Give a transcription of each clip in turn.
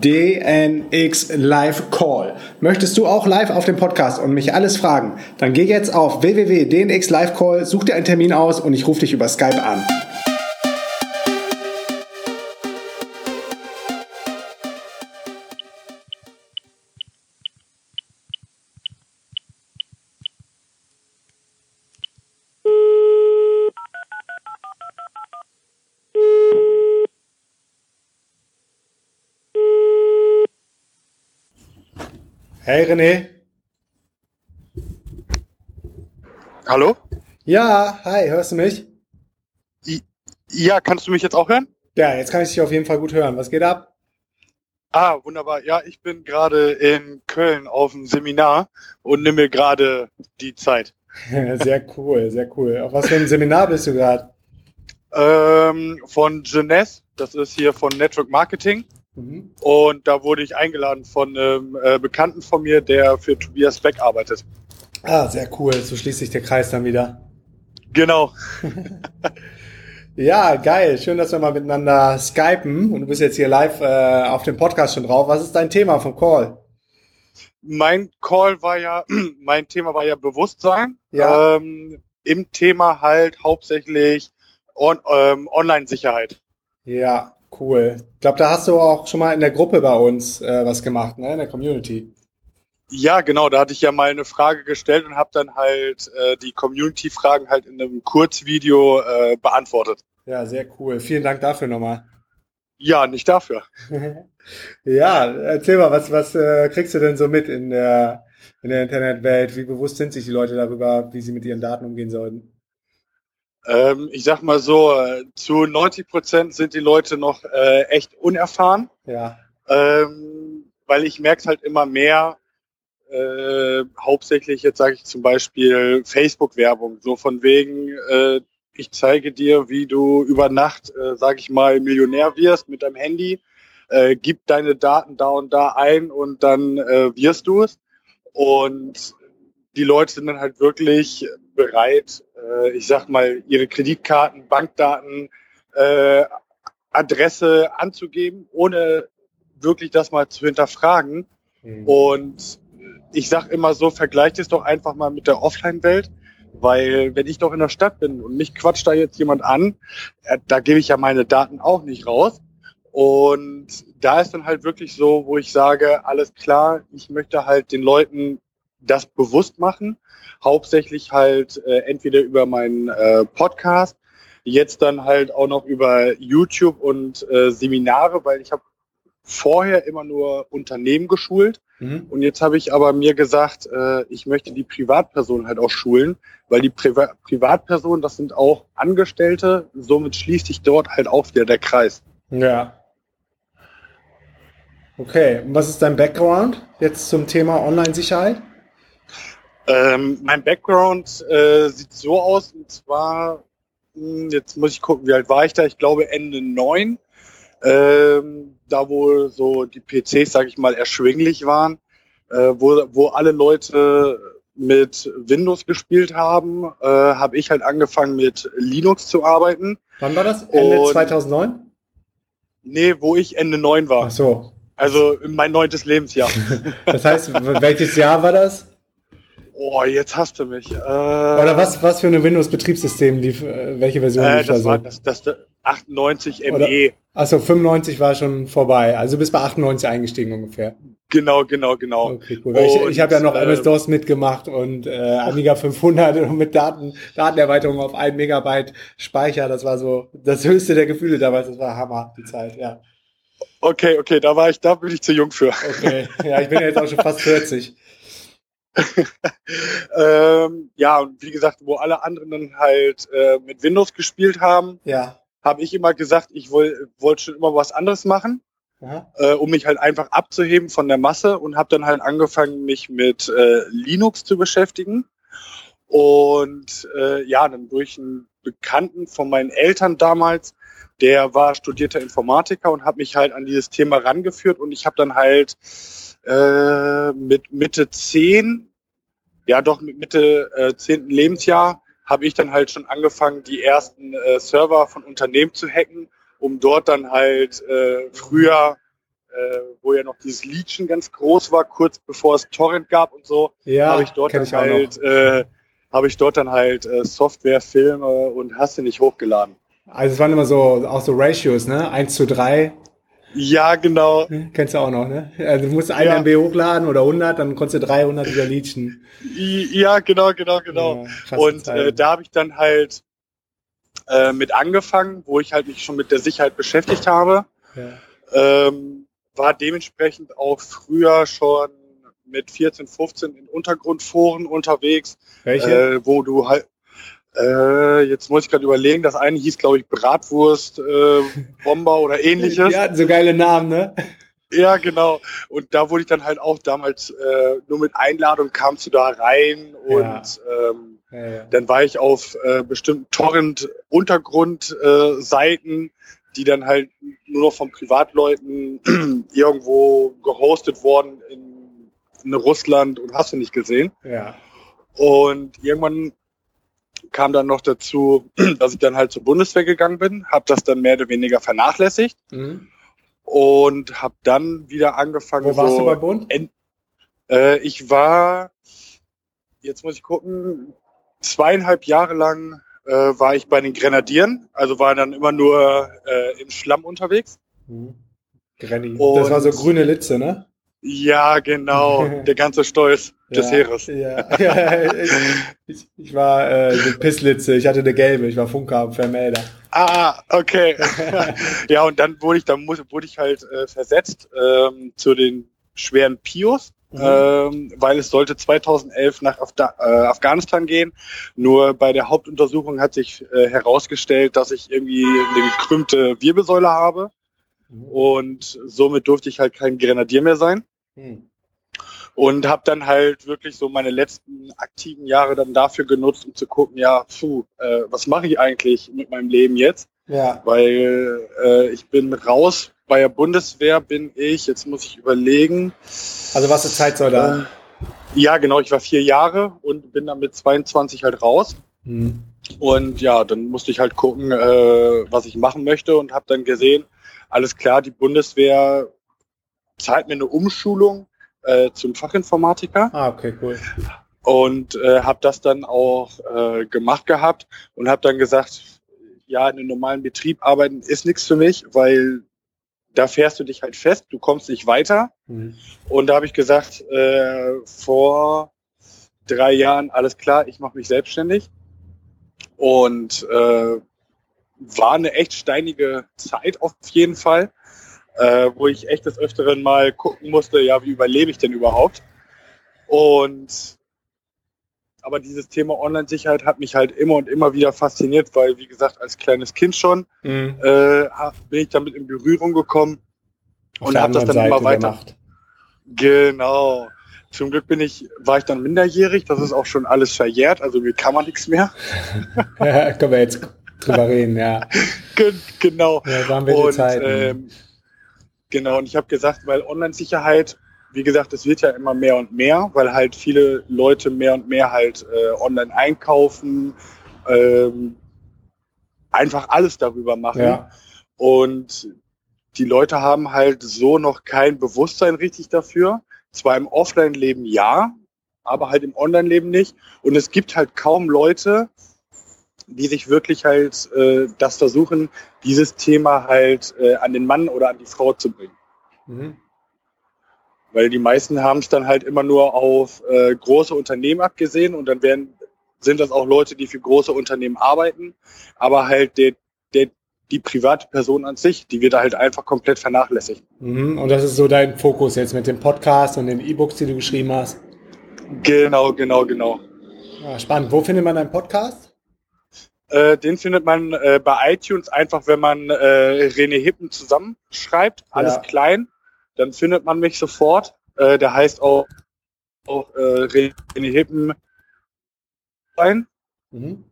DNX Live Call. Möchtest du auch live auf dem Podcast und mich alles fragen? Dann geh jetzt auf www.dnx Live Call, such dir einen Termin aus und ich rufe dich über Skype an. Hey René. Hallo? Ja, hi, hörst du mich? Ja, kannst du mich jetzt auch hören? Ja, jetzt kann ich dich auf jeden Fall gut hören. Was geht ab? Ah, wunderbar. Ja, ich bin gerade in Köln auf einem Seminar und nehme mir gerade die Zeit. sehr cool, sehr cool. Auf was für einem Seminar bist du gerade? Ähm, von Jeunesse, das ist hier von Network Marketing. Mhm. Und da wurde ich eingeladen von einem äh, Bekannten von mir, der für Tobias Beck arbeitet. Ah, sehr cool. So schließt sich der Kreis dann wieder. Genau. ja, geil. Schön, dass wir mal miteinander skypen. Und du bist jetzt hier live äh, auf dem Podcast schon drauf. Was ist dein Thema vom Call? Mein Call war ja, mein Thema war ja Bewusstsein. Ja. Ähm, Im Thema halt hauptsächlich on, ähm, Online-Sicherheit. Ja, Cool. Ich glaube, da hast du auch schon mal in der Gruppe bei uns äh, was gemacht, ne? in der Community. Ja, genau. Da hatte ich ja mal eine Frage gestellt und habe dann halt äh, die Community-Fragen halt in einem Kurzvideo äh, beantwortet. Ja, sehr cool. Vielen Dank dafür nochmal. Ja, nicht dafür. ja, erzähl mal, was, was äh, kriegst du denn so mit in der, in der Internetwelt? Wie bewusst sind sich die Leute darüber, wie sie mit ihren Daten umgehen sollten? Ähm, ich sag mal so, äh, zu 90 Prozent sind die Leute noch äh, echt unerfahren. Ja. Ähm, weil ich merke halt immer mehr, äh, hauptsächlich jetzt sage ich zum Beispiel Facebook-Werbung, so von wegen, äh, ich zeige dir, wie du über Nacht, äh, sage ich mal, Millionär wirst mit deinem Handy, äh, gib deine Daten da und da ein und dann äh, wirst du es. Und die Leute sind dann halt wirklich bereit, äh, ich sag mal, ihre Kreditkarten, Bankdaten, äh, Adresse anzugeben, ohne wirklich das mal zu hinterfragen. Mhm. Und ich sag immer so, vergleicht es doch einfach mal mit der Offline-Welt. Weil wenn ich doch in der Stadt bin und mich quatscht da jetzt jemand an, äh, da gebe ich ja meine Daten auch nicht raus. Und da ist dann halt wirklich so, wo ich sage, alles klar, ich möchte halt den Leuten das bewusst machen. Hauptsächlich halt äh, entweder über meinen äh, Podcast, jetzt dann halt auch noch über YouTube und äh, Seminare, weil ich habe vorher immer nur Unternehmen geschult mhm. und jetzt habe ich aber mir gesagt, äh, ich möchte die Privatpersonen halt auch schulen, weil die Priva Privatpersonen, das sind auch Angestellte, somit schließt sich dort halt auch wieder der Kreis. Ja. Okay, und was ist dein Background jetzt zum Thema Online-Sicherheit? Ähm, mein Background äh, sieht so aus, und zwar, hm, jetzt muss ich gucken, wie alt war ich da? Ich glaube Ende neun, ähm, da wo so die PCs, sage ich mal, erschwinglich waren, äh, wo, wo alle Leute mit Windows gespielt haben, äh, habe ich halt angefangen mit Linux zu arbeiten. Wann war das? Ende und, 2009? Nee, wo ich Ende neun war. Ach so. Also mein neuntes Lebensjahr. das heißt, welches Jahr war das? Oh, jetzt hast du mich. Äh, Oder was, was für ein Windows-Betriebssystem lief, äh, welche Version äh, lief das da war das, das 98 ME. Achso, 95 war schon vorbei. Also bis bei 98 eingestiegen ungefähr. Genau, genau, genau. Okay, cool. Und, ich ich habe ja noch äh, MS-DOS mitgemacht und äh, Amiga 500 mit Daten, Datenerweiterung auf 1 Megabyte Speicher. Das war so das höchste der Gefühle damals. Das war Hammer, die Zeit, ja. Okay, okay, da war ich, da bin ich zu jung für. Okay, ja, ich bin ja jetzt auch schon fast 40. ähm, ja, und wie gesagt, wo alle anderen dann halt äh, mit Windows gespielt haben, ja. habe ich immer gesagt, ich wollte wollt schon immer was anderes machen, äh, um mich halt einfach abzuheben von der Masse und habe dann halt angefangen, mich mit äh, Linux zu beschäftigen. Und äh, ja, dann durch ein Bekannten von meinen Eltern damals, der war studierter Informatiker und hat mich halt an dieses Thema rangeführt und ich habe dann halt äh, mit Mitte zehn, ja doch mit Mitte äh, zehnten Lebensjahr, habe ich dann halt schon angefangen, die ersten äh, Server von Unternehmen zu hacken, um dort dann halt äh, früher, äh, wo ja noch dieses Leechen ganz groß war, kurz bevor es Torrent gab und so, Ja, habe ich dort dann ich halt, äh, habe ich dort dann halt äh, Software, Filme und hast du nicht hochgeladen. Also es waren immer so, auch so Ratios, ne? 1 zu 3. Ja, genau. Kennst du auch noch, ne? Also du musst ein Ja. MB hochladen oder 100, dann konntest du 300 wieder leechen. I- Ja, genau, genau, genau. Ja, und äh, da habe ich dann halt äh, mit angefangen, wo ich halt mich schon mit der Sicherheit beschäftigt habe. Ja. Ähm, war dementsprechend auch früher schon mit 14, 15 in Untergrundforen unterwegs, Welche? äh, wo du halt äh, jetzt muss ich gerade überlegen, das eine hieß, glaube ich, Bratwurst, äh, Bomber oder ähnliches. Die hatten so geile Namen, ne? Ja, genau. Und da wurde ich dann halt auch damals äh, nur mit Einladung kamst du da rein und Ja. ähm, Ja, ja. dann war ich auf äh, bestimmten Torrent-Untergrund-Seiten, äh, die dann halt nur noch von Privatleuten irgendwo gehostet worden in, in Russland und hast du nicht gesehen. ja. Und irgendwann kam dann noch dazu, dass ich dann halt zur Bundeswehr gegangen bin, habe das dann mehr oder weniger vernachlässigt Mhm. und habe dann wieder angefangen. Wo warst so, du bei Bund? Äh, ich war, jetzt muss ich gucken, zweieinhalb Jahre lang äh, war ich bei den Grenadieren, also war dann immer nur äh, im Schlamm unterwegs. Mhm. Und- Das war so grüne Litze, ne? Ja, genau, der ganze Stolz des ja. Heeres. Ja, ja ich, ich, war äh, eine Pisslitze, ich hatte eine gelbe, ich war Funker und Vermelder. Ah, okay. ja, und dann wurde ich, dann muss, wurde ich halt äh, versetzt ähm, zu den schweren Pios. Mhm. Ähm, weil es sollte 2011 nach Afda äh, Afghanistan gehen. Nur bei der Hauptuntersuchung hat sich äh, herausgestellt, dass ich irgendwie eine gekrümmte Wirbelsäule habe und somit durfte ich halt kein Grenadier mehr sein Mhm. und habe dann halt wirklich so meine letzten aktiven Jahre dann dafür genutzt, um zu gucken, ja, puh, äh, was mache ich eigentlich mit meinem Leben jetzt? Ja, Weil äh, ich bin raus. Bei der Bundeswehr bin ich, jetzt muss ich überlegen, also was für Zeitsoldat? Ähm, ja, genau, ich war vier Jahre und bin dann mit 22 halt raus. Mhm. Und ja, dann musste ich halt gucken, äh, was ich machen möchte und habe dann gesehen, alles klar, die Bundeswehr zahlt mir eine Umschulung äh, zum Fachinformatiker Ah, okay, cool. und äh, habe das dann auch äh, gemacht gehabt und habe dann gesagt, ja, in einem normalen Betrieb arbeiten ist nichts für mich, weil da fährst du dich halt fest, du kommst nicht weiter. Mhm. Und da habe ich gesagt, äh, vor drei Jahren, alles klar, ich mache mich selbstständig. Und äh, war eine echt steinige Zeit auf jeden Fall, äh, wo ich echt des Öfteren mal gucken musste, ja, wie überlebe ich denn überhaupt? Und aber dieses Thema Online-Sicherheit hat mich halt immer und immer wieder fasziniert, weil, wie gesagt, als kleines Kind schon Mhm. äh, bin ich damit in Berührung gekommen Auf und habe das dann immer Seite weiter. der Macht. Genau. Zum Glück bin ich, war ich dann minderjährig, das ist auch schon alles verjährt, also mir kann man nichts mehr. Ja, können wir jetzt drüber reden, ja. Ge genau. Ja, waren wir die Und Zeiten. ähm, genau, und ich habe gesagt, weil Online-Sicherheit, wie gesagt, es wird ja immer mehr und mehr, weil halt viele Leute mehr und mehr halt äh, online einkaufen, ähm, einfach alles darüber machen. ja. Und die Leute haben halt so noch kein Bewusstsein richtig dafür. Zwar im Offline-Leben ja, aber halt im Online-Leben nicht. Und es gibt halt kaum Leute, die sich wirklich halt äh, das versuchen, dieses Thema halt äh, an den Mann oder an die Frau zu bringen. Mhm. Weil die meisten haben es dann halt immer nur auf äh, große Unternehmen abgesehen und dann werden, sind das auch Leute, die für große Unternehmen arbeiten, aber halt der, der, die private Person an sich, die wird da halt einfach komplett vernachlässigt. Mhm. Und das ist so dein Fokus jetzt mit dem Podcast und den E-Books, die du geschrieben hast. Genau, genau, genau. Ja, spannend. Wo findet man deinen Podcast? Äh, den findet man äh, bei iTunes einfach, wenn man äh, René Hippen zusammenschreibt, alles Ja. klein, dann findet man mich sofort. Äh, der heißt auch, auch äh, René Hippen. Ein. Mhm.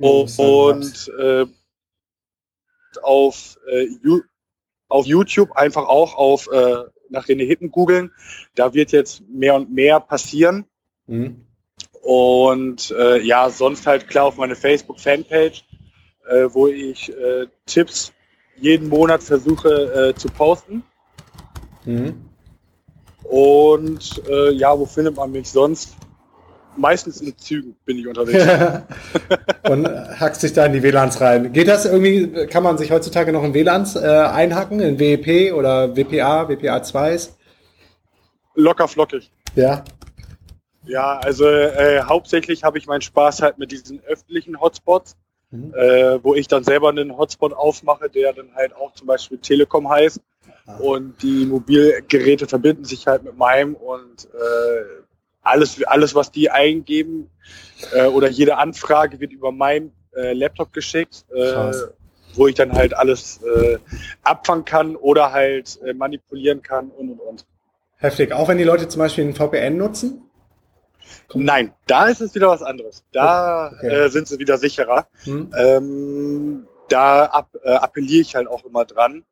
und, und äh, auf, auf YouTube einfach auch auf nach René Hitten googeln. Da wird jetzt mehr und mehr passieren. Mhm. Und äh, ja, sonst halt klar auf meine Facebook-Fanpage, äh, wo ich äh, Tipps jeden Monat versuche äh, zu posten. Mhm. Und äh, ja, wo findet man mich sonst? Meistens in Zügen bin ich unterwegs. und hackt sich da in die WLANs rein. Geht das irgendwie, kann man sich heutzutage noch in WLANs äh, einhacken, in WEP oder WPA, WPA2s? Locker flockig. Ja. Ja, also äh, hauptsächlich habe ich meinen Spaß halt mit diesen öffentlichen Hotspots, mhm. äh, wo ich dann selber einen Hotspot aufmache, der dann halt auch zum Beispiel Telekom heißt. Ah. Und die Mobilgeräte verbinden sich halt mit meinem und äh, alles, alles, was die eingeben äh, oder jede Anfrage wird über meinen äh, Laptop geschickt, äh, wo ich dann halt alles äh, abfangen kann oder halt äh, manipulieren kann und und und. Heftig. Auch wenn die Leute zum Beispiel ein VPN nutzen? Nein, da ist es wieder was anderes. Da okay. äh, sind sie wieder sicherer. Hm. Ähm, da ab, äh, appelliere ich halt auch immer dran.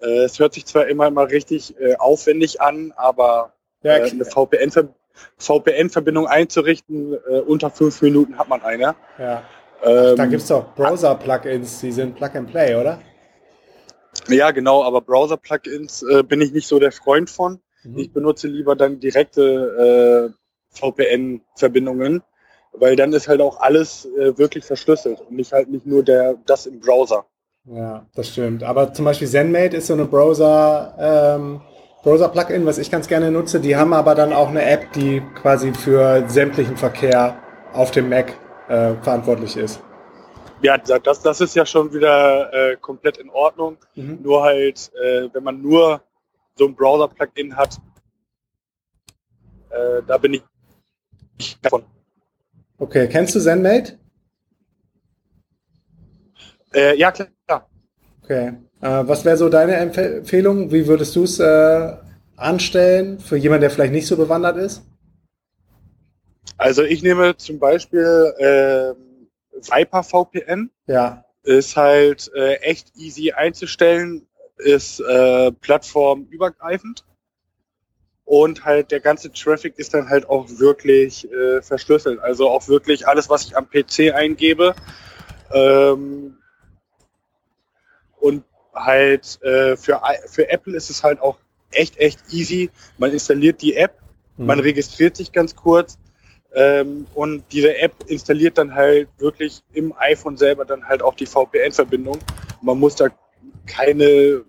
Äh, es hört sich zwar immer immer richtig äh, aufwendig an, aber ja, äh, eine VPN-Verbindung VPN einzurichten, äh, unter fünf Minuten hat man eine. Ja. Ähm, da gibt es doch Browser-Plugins, die sind Plug-and-Play, oder? Ja, genau, aber Browser-Plugins bin ich nicht so der Freund von. Mhm. Ich benutze lieber dann direkte VPN-Verbindungen, weil dann ist halt auch alles äh, wirklich verschlüsselt und nicht halt nicht nur der das im Browser. Ja, das stimmt. Aber zum Beispiel ZenMate ist so eine Browser, ähm, Browser-Plugin, was ich ganz gerne nutze. Die haben aber dann auch eine App, die quasi für sämtlichen Verkehr auf dem Mac äh, verantwortlich ist. Ja, das, das ist ja schon wieder äh, komplett in Ordnung. Mhm. Nur halt, äh, wenn man nur so ein Browser-Plugin hat, äh, da bin ich davon. Okay, kennst du ZenMate? Äh, ja, klar. Okay. Äh, was wäre so deine Empfehlung? Wie würdest du es äh, anstellen für jemanden, der vielleicht nicht so bewandert ist? Also ich nehme zum Beispiel äh, Viper VPN. Ja. Ist halt äh, echt easy einzustellen, ist äh, plattformübergreifend und halt der ganze Traffic ist dann halt auch wirklich äh, verschlüsselt. Also auch wirklich alles, was ich am PC eingebe, ähm, und halt äh, für, für Apple ist es halt auch echt, echt easy. Man installiert die App, mhm. man registriert sich ganz kurz ähm, und diese App installiert dann halt wirklich im iPhone selber dann halt auch die VPN-Verbindung. Man muss da keine,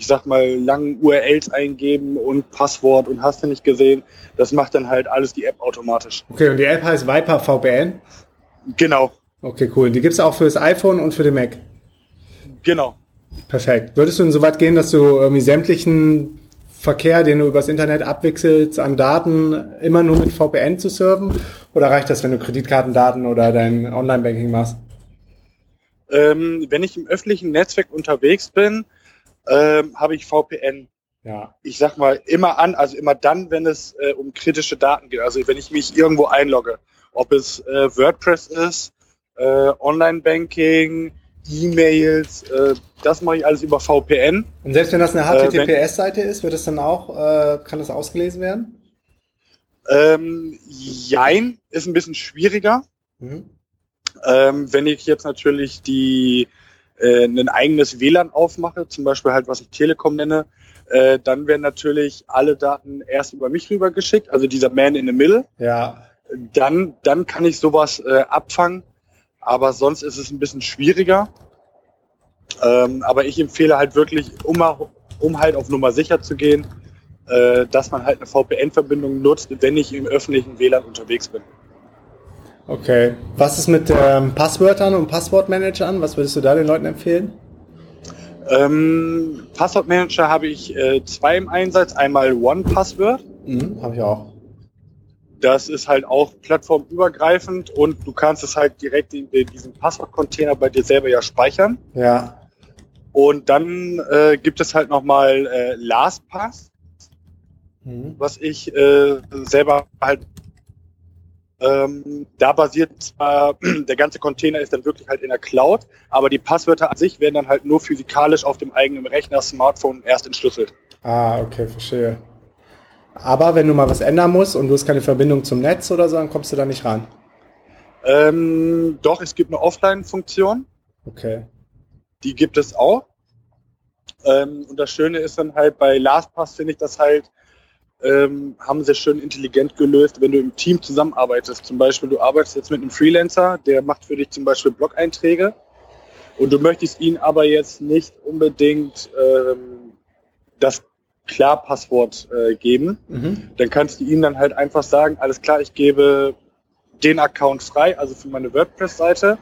ich sag mal, langen URLs eingeben und Passwort und hast du nicht gesehen. Das macht dann halt alles die App automatisch. Okay, und die App heißt Viper VPN? Genau. Okay, cool. Die gibt es auch für das iPhone und für den Mac? Genau. Perfekt. Würdest du denn so weit gehen, dass du irgendwie sämtlichen Verkehr, den du übers Internet abwechselst, an Daten immer nur mit VPN zu serven? Oder reicht das, wenn du Kreditkartendaten oder dein Online-Banking machst? Ähm, wenn ich im öffentlichen Netzwerk unterwegs bin, ähm, habe ich VPN. Ja. Ich sag mal immer an, also immer dann, wenn es äh, um kritische Daten geht. Also wenn ich mich irgendwo einlogge, ob es äh, WordPress ist, äh, Online-Banking, E-Mails, äh, das mache ich alles über VPN. Und selbst wenn das eine HTTPS-Seite äh, ist, wird es dann auch, äh, kann das ausgelesen werden? Ähm, jein, ist ein bisschen schwieriger. Mhm. Ähm, wenn ich jetzt natürlich die äh, ein eigenes WLAN aufmache, zum Beispiel halt, was ich Telekom nenne, äh, dann werden natürlich alle Daten erst über mich rübergeschickt, also dieser Man in the Middle. Ja. Dann, dann kann ich sowas äh, abfangen. Aber sonst ist es ein bisschen schwieriger. Ähm, aber ich empfehle halt wirklich, um, um halt auf Nummer sicher zu gehen, äh, dass man halt eine VPN-Verbindung nutzt, wenn ich im öffentlichen WLAN unterwegs bin. Okay. Was ist mit ähm, Passwörtern und Passwortmanagern? Was würdest du da den Leuten empfehlen? Ähm, Passwortmanager habe ich äh, zwei im Einsatz. Einmal OnePassword. Mhm, habe ich auch. Das ist halt auch plattformübergreifend und du kannst es halt direkt in, in diesem Passwortcontainer bei dir selber ja speichern. Ja. Und dann äh, gibt es halt nochmal äh, LastPass, mhm. was ich äh, selber halt Ähm, da basiert zwar, der ganze Container ist dann wirklich halt in der Cloud, aber die Passwörter an sich werden dann halt nur physikalisch auf dem eigenen Rechner, Smartphone erst entschlüsselt. Ah, okay, verstehe. Aber wenn du mal was ändern musst und du hast keine Verbindung zum Netz oder so, dann kommst du da nicht ran. Ähm, doch, es gibt eine Offline-Funktion. Okay. Die gibt es auch. Ähm, und das Schöne ist dann halt bei LastPass finde ich das halt, ähm, haben sie schön intelligent gelöst, wenn du im Team zusammenarbeitest. Zum Beispiel, du arbeitest jetzt mit einem Freelancer, der macht für dich zum Beispiel Blog-Einträge und du möchtest ihn aber jetzt nicht unbedingt ähm, das Klarpasswort äh, geben. Mhm. Dann kannst du ihm dann halt einfach sagen, alles klar, ich gebe den Account frei, also für meine WordPress-Seite.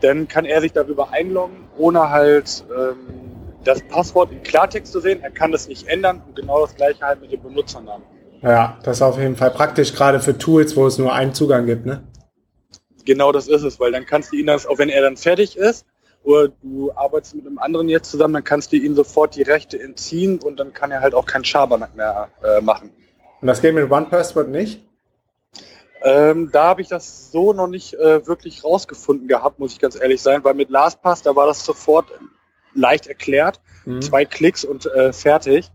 Dann kann er sich darüber einloggen, ohne halt ähm, das Passwort in Klartext zu sehen. Er kann das nicht ändern und genau das gleiche halt mit dem Benutzernamen. Ja, das ist auf jeden Fall praktisch, gerade für Tools, wo es nur einen Zugang gibt, ne? Genau das ist es, weil dann kannst du ihn das, auch wenn er dann fertig ist, oder du arbeitest mit einem anderen jetzt zusammen, dann kannst du ihm sofort die Rechte entziehen und dann kann er halt auch keinen Schabernack mehr äh, machen. Und das geht mit OnePassword nicht? Ähm, da habe ich das so noch nicht äh, wirklich rausgefunden gehabt, muss ich ganz ehrlich sein, weil mit LastPass, da war das sofort leicht erklärt, Mhm. zwei Klicks und äh, fertig.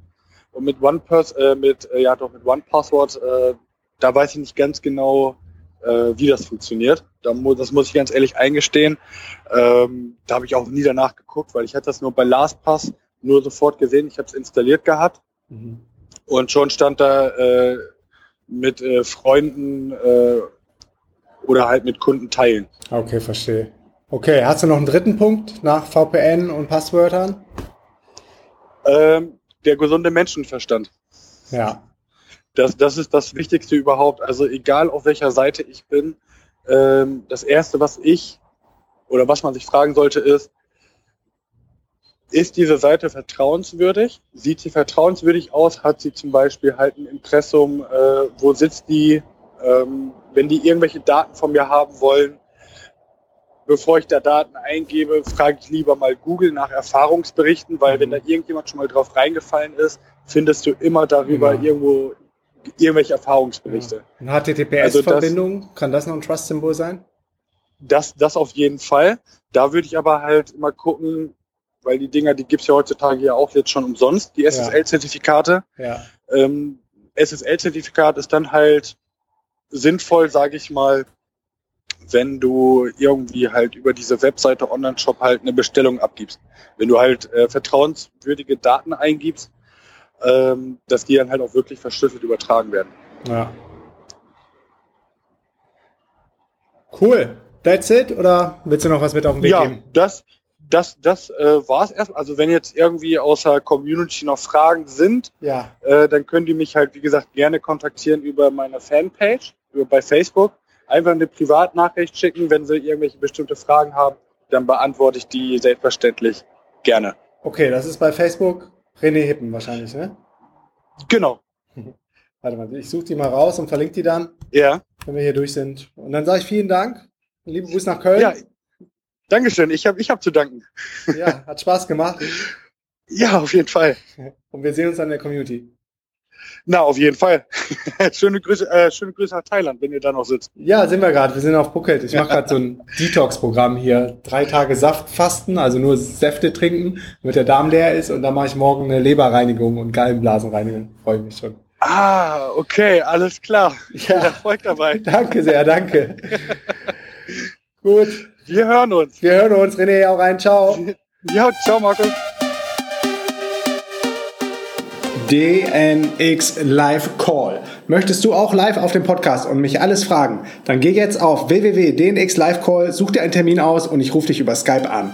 Und mit OnePass, äh, mit äh, ja doch mit OnePassword, äh, da weiß ich nicht ganz genau, äh, wie das funktioniert. Da mu das muss ich ganz ehrlich eingestehen. Ähm, da habe ich auch nie danach geguckt, weil ich hatte das nur bei LastPass nur sofort gesehen. Ich habe es installiert gehabt Mhm. und schon stand da äh, mit äh, Freunden äh, oder halt mit Kunden teilen. Okay, verstehe. Okay, hast du noch einen dritten Punkt nach VPN und Passwörtern? Ähm, der gesunde Menschenverstand. Ja. Das, das ist das Wichtigste überhaupt. Also egal auf welcher Seite ich bin, ähm, das Erste, was ich oder was man sich fragen sollte, ist, ist diese Seite vertrauenswürdig? Sieht sie vertrauenswürdig aus? Hat sie zum Beispiel halt ein Impressum? Äh, wo sitzt die? Ähm, wenn die irgendwelche Daten von mir haben wollen, bevor ich da Daten eingebe, frage ich lieber mal Google nach Erfahrungsberichten, weil wenn da irgendjemand schon mal drauf reingefallen ist, findest du immer darüber Genau. irgendwo irgendwelche Erfahrungsberichte. Eine HTTPS-Verbindung, kann das noch ein Trust-Symbol sein? Das, das auf jeden Fall. Da würde ich aber halt immer gucken, weil die Dinger, die gibt's ja heutzutage ja auch jetzt schon umsonst, die SSL-Zertifikate. Ja. Ähm, SSL-Zertifikat ist dann halt sinnvoll, sage ich mal, wenn du irgendwie halt über diese Webseite Online-Shop halt eine Bestellung abgibst. Wenn du halt äh, vertrauenswürdige Daten eingibst, ähm, dass die dann halt auch wirklich verschlüsselt übertragen werden. Ja. Cool. That's it? Oder willst du noch was mit auf den Weg ja, geben? das, das, das äh, war es erst. Also wenn jetzt irgendwie außer Community noch Fragen sind, Ja. äh, dann können die mich halt, wie gesagt, gerne kontaktieren über meine Fanpage, über, bei Facebook. Einfach eine Privatnachricht schicken, wenn sie irgendwelche bestimmte Fragen haben, dann beantworte ich die selbstverständlich gerne. Okay, das ist bei Facebook René Hippen wahrscheinlich, ne? Genau. Warte mal, ich suche die mal raus und verlinke die dann, Ja. wenn wir hier durch sind. Und dann sage ich vielen Dank. Lieben Gruß nach Köln. Ja. Dankeschön. Ich habe ich hab zu danken. ja, hat Spaß gemacht. Ja, auf jeden Fall. Und wir sehen uns dann in der Community. Na, auf jeden Fall. schöne Grüße, äh, schöne Grüße nach Thailand, wenn ihr da noch sitzt. Ja, sind wir gerade. Wir sind auf Phuket. Ich mache gerade so ein Detox-Programm hier. Drei Tage Saftfasten, also nur Säfte trinken, damit der Darm leer ist. Und dann mache ich morgen eine Leberreinigung und Gallenblasenreinigung. Freue ich mich schon. Ah, okay, alles klar. Ja. Erfolg dabei. Danke sehr, danke. Gut, Wir hören uns. wir hören uns. René, auch rein. Ciao. Ja, ciao, Markus. DNX Live Call. Möchtest du auch live auf dem Podcast und mich alles fragen? Dann geh jetzt auf www.dnx Live Call, such dir einen Termin aus und ich rufe dich über Skype an.